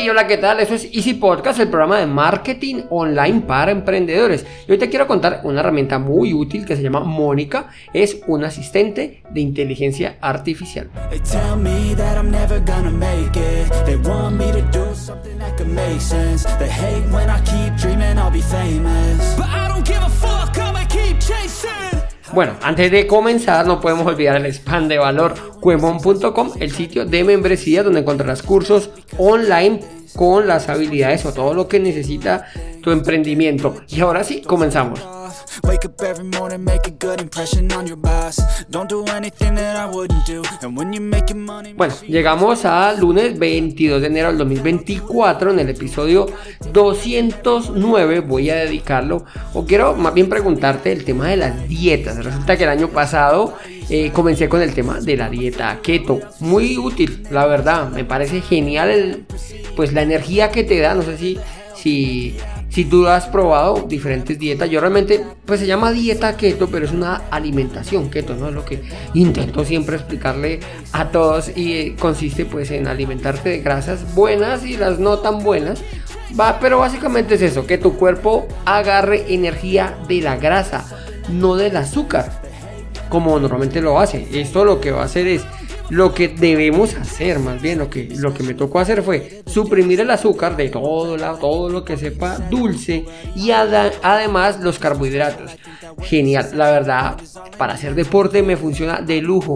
Hey, hola, ¿qué tal? Eso es Easy Podcast, el programa de marketing online para emprendedores. Y hoy te quiero contar una herramienta muy útil que se llama Mónica. Es un asistente de inteligencia artificial. Bueno, antes de comenzar no podemos olvidar el spam de valor cuemon.com, el sitio de membresía donde encontrarás cursos online con las habilidades o todo lo que necesita tu emprendimiento. Y ahora sí, comenzamos. Wake up every morning, make a good impression on your boss. Don't do anything that I wouldn't do. And when you make your money, Bueno, llegamos a lunes 22 de enero del 2024 en el episodio 209 voy a dedicarlo o quiero más bien preguntarte el tema de las dietas. Resulta que el año pasado eh, comencé con el tema de la dieta keto. Muy útil, la verdad. Me parece genial el, pues la energía que te da. No sé si, si, si tú has probado diferentes dietas. Yo realmente, pues se llama dieta keto, pero es una alimentación keto, ¿no? Es lo que intento siempre explicarle a todos y eh, consiste pues en alimentarte de grasas buenas y las no tan buenas. Va, pero básicamente es eso, que tu cuerpo agarre energía de la grasa, no del azúcar como normalmente lo hace. Esto lo que va a hacer es lo que debemos hacer, más bien lo que, lo que me tocó hacer fue suprimir el azúcar de todo, la, todo lo que sepa dulce y además los carbohidratos. Genial, la verdad, para hacer deporte me funciona de lujo.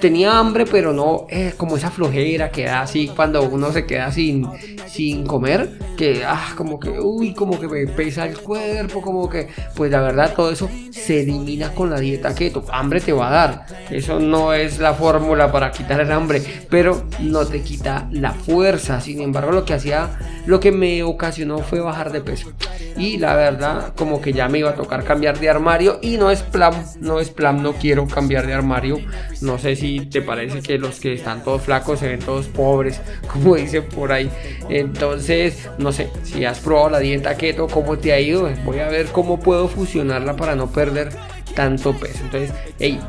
Tenía hambre, pero no eh, como esa flojera que da así cuando uno se queda sin, sin comer, que ah, como que, uy, como que me pesa el cuerpo, como que, pues la verdad todo eso se elimina con la dieta keto. Hambre te va a dar, eso no es la fórmula para quitar el hambre, pero no te quita la fuerza. Sin embargo, lo que hacía, lo que me ocasionó fue bajar de peso. Y la verdad, como que ya me iba a tocar cambiar de armario y no es plan, no es plan, no quiero cambiar de armario. No sé si te parece que los que están todos flacos se ven todos pobres, como dicen por ahí. Entonces, no sé, si has probado la dieta keto, cómo te ha ido, voy a ver cómo puedo fusionarla para no perder tanto peso. Entonces, hey,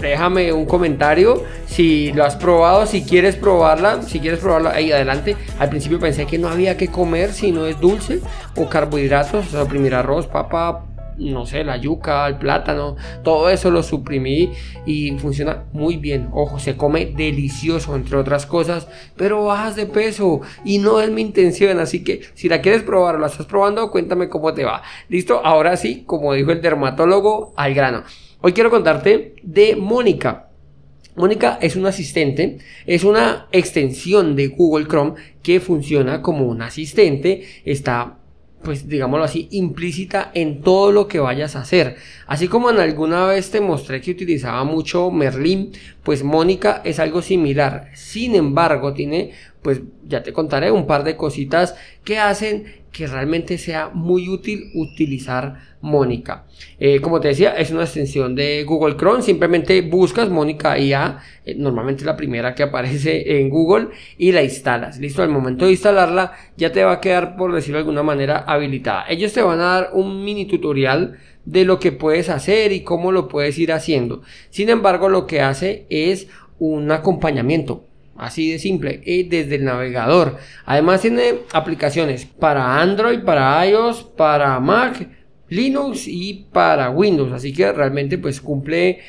déjame un comentario si lo has probado, si quieres probarla, si quieres probarla ahí adelante. Al principio pensé que no había que comer si no es dulce o carbohidratos, o sea, suprimir arroz, papa, no sé, la yuca, el plátano, todo eso lo suprimí y funciona muy bien. Ojo, se come delicioso, entre otras cosas, pero bajas de peso y no es mi intención. Así que si la quieres probar o la estás probando, cuéntame cómo te va. Listo, ahora sí, como dijo el dermatólogo, al grano. Hoy quiero contarte de Mónica. Mónica es un asistente, es una extensión de Google Chrome que funciona como un asistente, está pues digámoslo así, implícita en todo lo que vayas a hacer. Así como en alguna vez te mostré que utilizaba mucho Merlin, pues Mónica es algo similar. Sin embargo, tiene, pues ya te contaré un par de cositas que hacen que realmente sea muy útil utilizar Mónica. Eh, como te decía, es una extensión de Google Chrome. Simplemente buscas Mónica IA, eh, normalmente la primera que aparece en Google, y la instalas. Listo, al momento de instalarla ya te va a quedar, por decirlo de alguna manera, habilitada. Ellos te van a dar un mini tutorial de lo que puedes hacer y cómo lo puedes ir haciendo. Sin embargo, lo que hace es un acompañamiento. Así de simple, y desde el navegador. Además tiene aplicaciones para Android, para iOS, para Mac, Linux y para Windows. Así que realmente pues cumple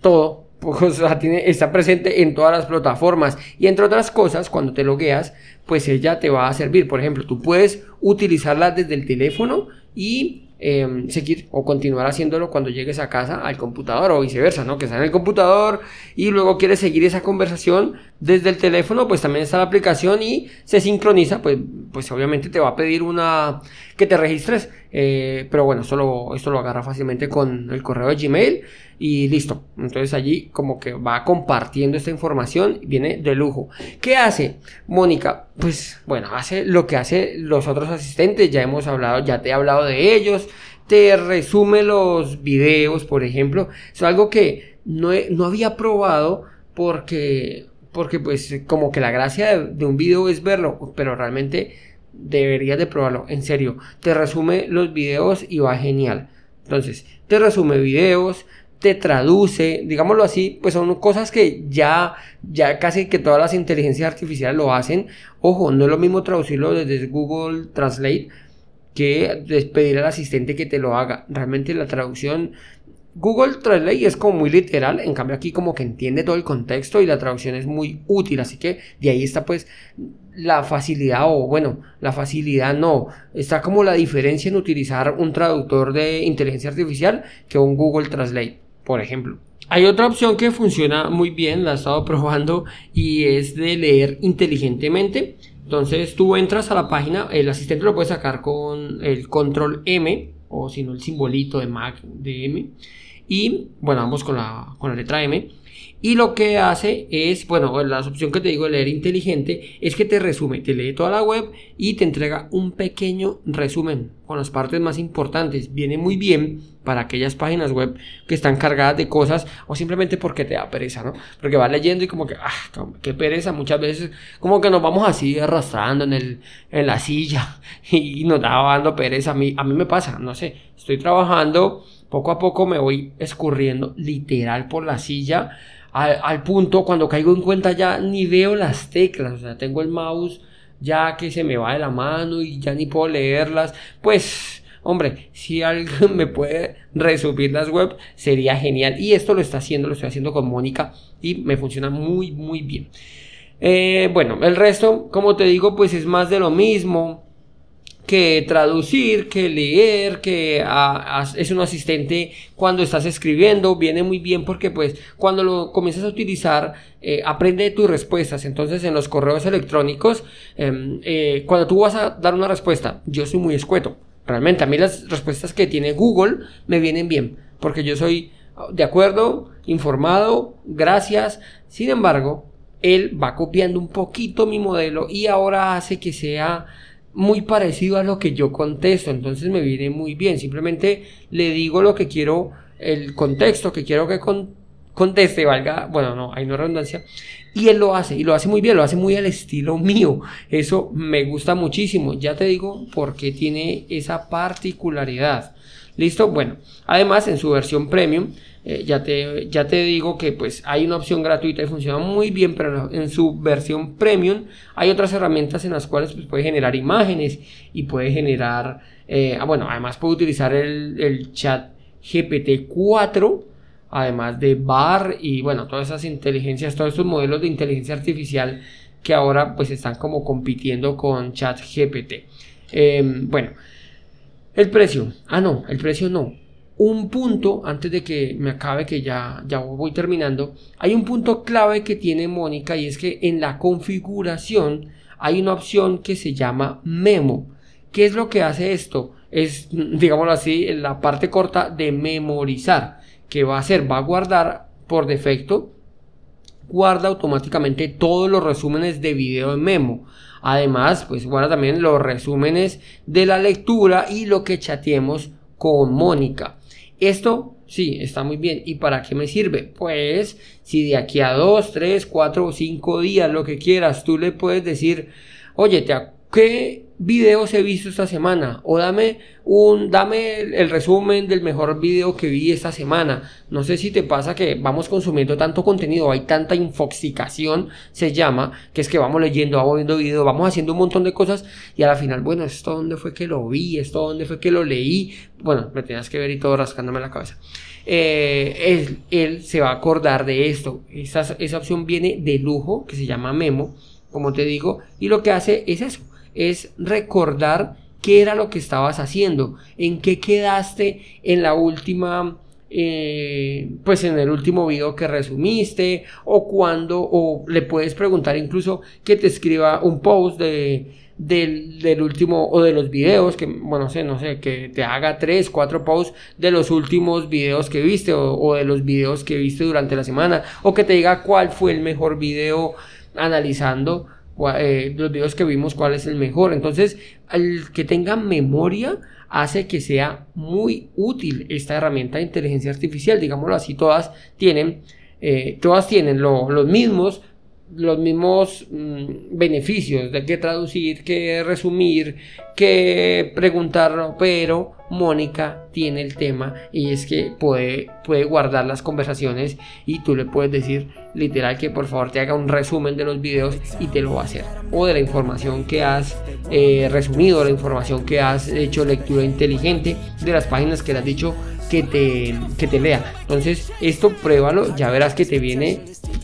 todo. O tiene, está presente en todas las plataformas. Y entre otras cosas, cuando te logueas, pues ella te va a servir. Por ejemplo, tú puedes utilizarla desde el teléfono y eh, seguir o continuar haciéndolo cuando llegues a casa al computador o viceversa, ¿no? Que está en el computador y luego quieres seguir esa conversación desde el teléfono, pues también está la aplicación y se sincroniza, pues, pues obviamente te va a pedir una que te registres, eh, pero bueno, esto lo, esto lo agarra fácilmente con el correo de Gmail y listo. Entonces allí como que va compartiendo esta información, viene de lujo. ¿Qué hace Mónica? Pues bueno, hace lo que hace los otros asistentes, ya hemos hablado, ya te he hablado de ellos, te resume los videos, por ejemplo. Es algo que no, no había probado porque, porque pues como que la gracia de, un video es verlo, pero realmente deberías de probarlo, en serio. Te resume los videos y va genial. Entonces, te resume videos, te traduce, digámoslo así, pues son cosas que ya, ya casi que todas las inteligencias artificiales lo hacen. Ojo, no es lo mismo traducirlo desde Google Translate que pedir al asistente que te lo haga. Realmente la traducción Google Translate es como muy literal, en cambio aquí como que entiende todo el contexto y la traducción es muy útil, así que de ahí está pues la facilidad o bueno, la facilidad no, está como la diferencia en utilizar un traductor de inteligencia artificial que un Google Translate, por ejemplo. Hay otra opción que funciona muy bien, la he estado probando y es de leer inteligentemente. Entonces tú entras a la página, el asistente lo puede sacar con el control M o si no el simbolito de Mac de M y bueno, vamos con la, con la letra M. Y lo que hace es, bueno, la opción que te digo de leer inteligente es que te resume, te lee toda la web y te entrega un pequeño resumen con las partes más importantes. Viene muy bien para aquellas páginas web que están cargadas de cosas o simplemente porque te da pereza, ¿no? Porque vas leyendo y como que, ah, qué pereza, muchas veces como que nos vamos así arrastrando en, el, en la silla y nos da dando pereza. A mí, a mí me pasa, no sé, estoy trabajando poco a poco me voy escurriendo literal por la silla al, punto cuando caigo en cuenta ya ni veo las teclas, o sea, tengo el mouse ya que se me va de la mano y ya ni puedo leerlas, pues hombre, si alguien me puede resumir las web sería genial. Y esto lo está haciendo, lo estoy haciendo con Mónica y me funciona muy muy bien. Eh, bueno, el resto, como te digo, pues es más de lo mismo que traducir, que leer, que es un asistente cuando estás escribiendo, viene muy bien porque pues cuando lo comienzas a utilizar eh, aprende tus respuestas, entonces en los correos electrónicos, em, eh, cuando tú vas a dar una respuesta, yo soy muy escueto, realmente a mí las respuestas que tiene Google me vienen bien, porque yo soy de acuerdo, informado, gracias, sin embargo, él va copiando un poquito mi modelo y ahora hace que sea muy parecido a lo que yo contesto, entonces me viene muy bien. Simplemente le digo lo que quiero, el contexto que quiero que conteste, valga, bueno, no, hay no redundancia, y él lo hace, y lo hace muy bien, lo hace muy al estilo mío. Eso me gusta muchísimo, ya te digo, porque tiene esa particularidad. ¿Listo? Bueno, además en su versión premium eh, ya, te, ya te digo que pues hay una opción gratuita y funciona muy bien, pero en su versión premium hay otras herramientas en las cuales pues, puede generar imágenes y puede generar, eh, ah, bueno, además puede utilizar el, chat GPT-4 además de BAR y bueno, todas esas inteligencias, todos estos modelos de inteligencia artificial que ahora pues están como compitiendo con ChatGPT. Eh, bueno, el precio. Ah, no, el precio no un punto, antes de que me acabe, que ya, ya voy terminando, hay un punto clave que tiene Mónica y es que en la configuración hay una opción que se llama Memo. ¿Qué es lo que hace esto? Es, digámoslo así, la parte corta de memorizar. ¿Qué va a hacer? Va a guardar por defecto, guarda automáticamente todos los resúmenes de video en Memo. Además, pues guarda también los resúmenes de la lectura y lo que chateemos con Mónica. Esto sí, está muy bien. ¿Y para qué me sirve? Pues si de aquí a 2, 3, 4 o 5 días, lo que quieras, tú le puedes decir, oye, te, ¿qué videos he visto esta semana? O dame un, dame el, resumen del mejor video que vi esta semana. No sé si te pasa que vamos consumiendo tanto contenido, hay tanta infoxicación, se llama, que es que vamos leyendo, vamos viendo videos, vamos haciendo un montón de cosas y a la final, bueno, esto dónde fue que lo vi, esto dónde fue que lo leí. Bueno, me tenías que ver y todo rascándome la cabeza. Eh, él, se va a acordar de esto. Esa, esa opción viene de lujo, que se llama Memo, como te digo, y lo que hace es eso es recordar qué era lo que estabas haciendo, en qué quedaste en la última, eh, pues en el último video que resumiste, o cuando, o le puedes preguntar incluso que te escriba un post de, del, último o de los videos, que, bueno, no sé, no sé, que te haga tres, cuatro posts de los últimos videos que viste o de los videos que viste durante la semana, o que te diga cuál fue el mejor video analizando eh, los videos que vimos cuál es el mejor. Entonces, el que tenga memoria hace que sea muy útil esta herramienta de inteligencia artificial. Digámoslo así, todas tienen, eh, todas tienen los mismos los mismos mm, beneficios de que traducir, que resumir, que preguntarlo, pero Mónica tiene el tema y es que puede, puede guardar las conversaciones y tú le puedes decir literal que por favor te haga un resumen de los videos y te lo va a hacer. O de la información que has eh, resumido, la información que has hecho lectura inteligente, de las páginas que le has dicho que te, que te lea. Entonces, esto pruébalo, ya verás que te viene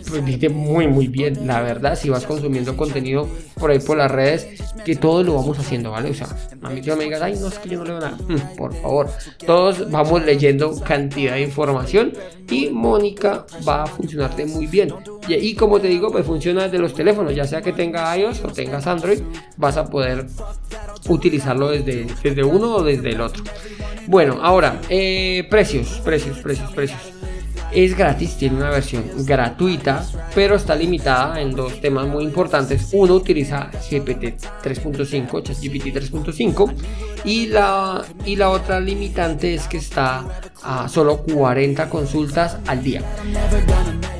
pues, muy muy bien, la verdad, si vas consumiendo contenido por ahí por las redes, que todos lo vamos haciendo, ¿vale? O sea, a mí que me digas, ay, no, es que yo no leo nada, mm, por favor, todos vamos leyendo cantidad de información y Mónica va a funcionarte muy bien. Y, y como te digo, pues funciona desde los teléfonos, ya sea que tenga iOS o tengas Android, vas a poder utilizarlo desde, desde uno o desde el otro. Bueno, ahora, eh, precios, precios, precios, precios. Es gratis, tiene una versión gratuita, pero está limitada en dos temas muy importantes. Uno utiliza GPT 3.5, ChatGPT 3.5, y la, y la otra limitante es que está a solo 40 consultas al día.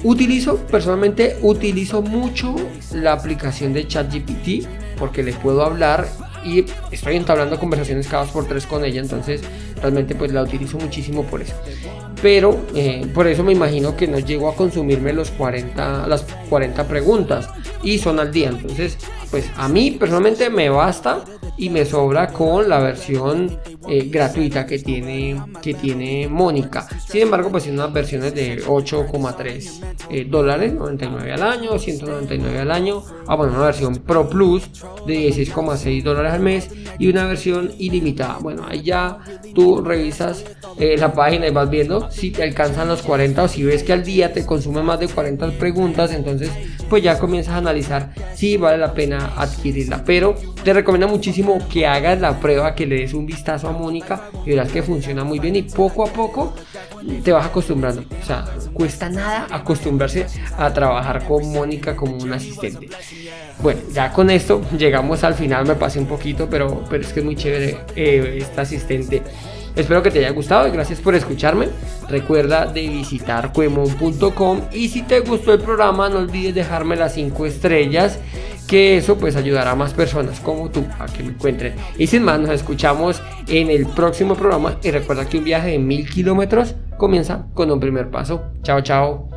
Utilizo, personalmente, utilizo mucho la aplicación de ChatGPT porque le puedo hablar y estoy entablando conversaciones cada dos por tres con ella, entonces realmente pues la utilizo muchísimo por eso. Pero eh, por eso me imagino que no llego a consumirme los 40, las 40 preguntas y son al día. Entonces, pues a mí personalmente me basta y me sobra con la versión eh, gratuita que tiene, que tiene Mónica. Sin embargo, pues tiene unas versiones de 8,3 eh, dólares, 99 al año, 199 al año. Ah, bueno, una versión Pro Plus de 16,6 dólares al mes y una versión ilimitada. Bueno, ahí ya tú revisas eh, la página y vas viendo si te alcanzan los 40 o si ves que al día te consume más de 40 preguntas, entonces pues ya comienzas a analizar si vale la pena adquirirla. Pero te recomiendo muchísimo que hagas la prueba, que le des un vistazo a Mónica y verás que funciona muy bien y poco a poco te vas acostumbrando. O sea, cuesta nada acostumbrarse a trabajar con Mónica como un asistente. Bueno, ya con esto llegamos al final, me pasé un poquito, pero, pero es que es muy chévere eh, esta asistente. Espero que te haya gustado y gracias por escucharme. Recuerda de visitar cuemon.com y si te gustó el programa no olvides dejarme las 5 estrellas que eso pues ayudará a más personas como tú a que me encuentren. Y sin más, nos escuchamos en el próximo programa y recuerda que un viaje de mil kilómetros comienza con un primer paso. Chao, chao.